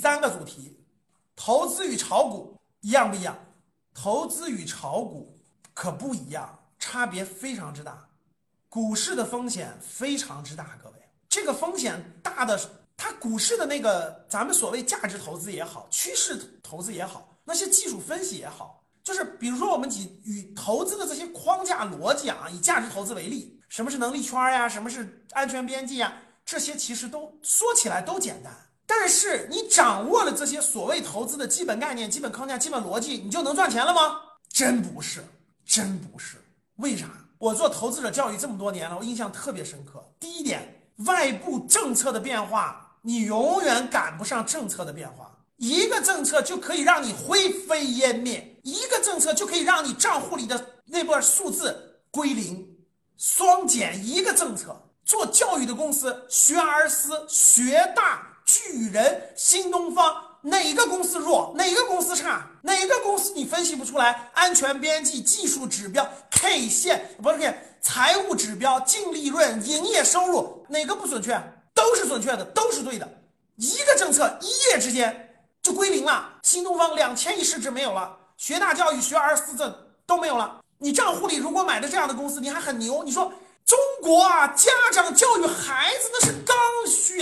三个主题，投资与炒股一样不一样？投资与炒股可不一样，差别非常之大。股市的风险非常之大，各位，这个风险大的，它股市的那个咱们所谓价值投资也好，趋势投资也好，那些技术分析也好，就是比如说我们以与投资的这些框架逻辑啊，以价值投资为例，什么是能力圈呀，什么是安全边际呀，这些其实都说起来都简单，但是你掌握了这些所谓投资的基本概念、基本框架、基本逻辑，你就能赚钱了吗？真不是，真不是，为啥？我做投资者教育这么多年了，我印象特别深刻。第一点，外部政策的变化，你永远赶不上政策的变化。一个政策就可以让你灰飞烟灭，一个政策就可以让你账户里的那波数字归零，双减。一个政策，做教育的公司，学而思、学大、巨人、新东方。哪个公司弱，哪个公司差，哪个公司你分析不出来？安全边际、技术指标、K 线不是 K，财务指标、净利润、营业收入，哪个不准确？都是准确的，都是对的。一个政策一夜之间就归零了，新东方两千亿市值没有了，学大教育、学而思这都没有了。你账户里如果买的这样的公司，你还很牛。你说。中国啊，家长教育孩子那是刚需，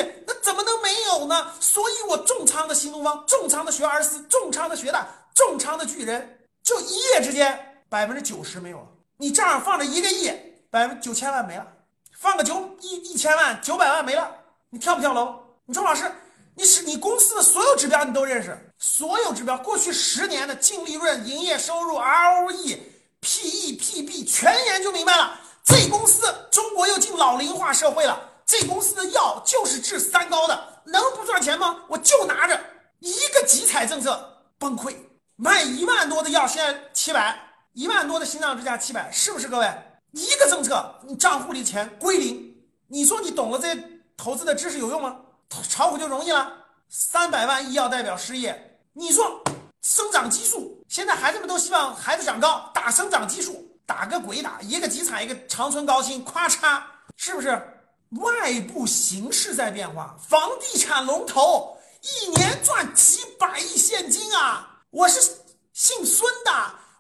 怎么能没有呢？所以我重仓的新东方，重仓的学而思，重仓的学大，重仓的巨人，就一夜之间百分之九十没有了。你账上放着一个亿，百分九千万没了，放个九一一千万九百万没了，你跳不跳楼？你说老师，你是你公司的所有指标你都认识，所有指标，过去十年的净利润、营业收入、ROE、PE、PB 全研究明白了。这公司中国又进老龄化社会了，这公司就是治三高的，能不赚钱吗？我就拿着一个集采政策崩溃，卖一万多的药，现在七百，一万多的心脏支架七百，是不是各位？一个政策，你账户里钱归零，你说你懂了这些投资的知识有用吗？炒股就容易了，三百万医药代表失业，你说生长激素，现在孩子们都希望孩子长高，打生长激素。打个鬼打，一个集采，一个长春高新，咔嚓，是不是？外部形势在变化，房地产龙头一年赚几百亿现金啊！我是姓孙的，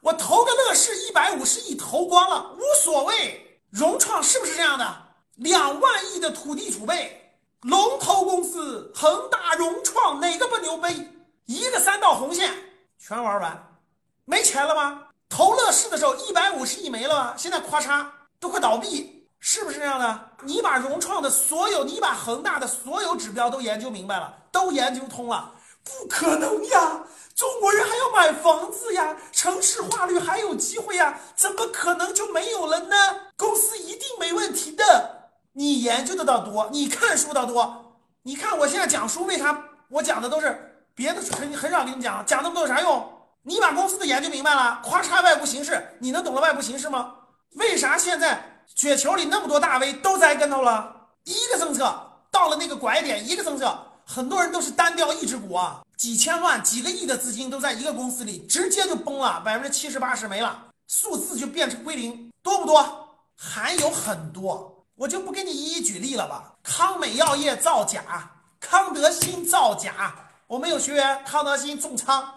我投个乐视一百五十亿投光了，无所谓。融创是不是这样的？两万亿的土地储备，龙头公司恒大、融创哪个不牛逼？一个三道红线全玩完，没钱了吗？投乐视的时候，一百五十亿没了，现在咔嚓都快倒闭，是不是这样的？你把融创的所有，你把恒大的所有指标都研究明白了，都研究通了，不可能呀！中国人还要买房子呀，城市化率还有机会呀，怎么可能就没有了呢？公司一定没问题的。你研究的倒多，你看书倒多。你看我现在讲书，为啥我讲的都是别的很很少跟你讲，讲那么多有啥用？你把公司的研究明白了，咔嚓外部形势，你能懂了外部形势吗？为啥现在雪球里那么多大 V 都栽跟头了？一个政策到了那个拐点，一个政策，很多人都是单调一只股啊，几千万、几个亿的资金都在一个公司里，直接就崩了，百分之七十八十没了，数字就变成归零，多不多？还有很多，我就不给你一一举例了吧。康美药业造假，康德新造假，我们有学员康德新重仓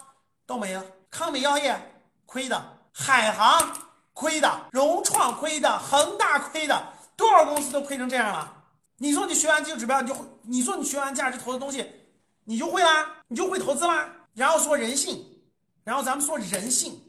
都没了。康美药业亏的，海航亏的，融创亏的，恒大亏的，多少公司都亏成这样了。你说你学完技术指标，你就你说你学完价值投资东西，你就会啦，你就会投资啦。然后说人性，然后咱们说人性，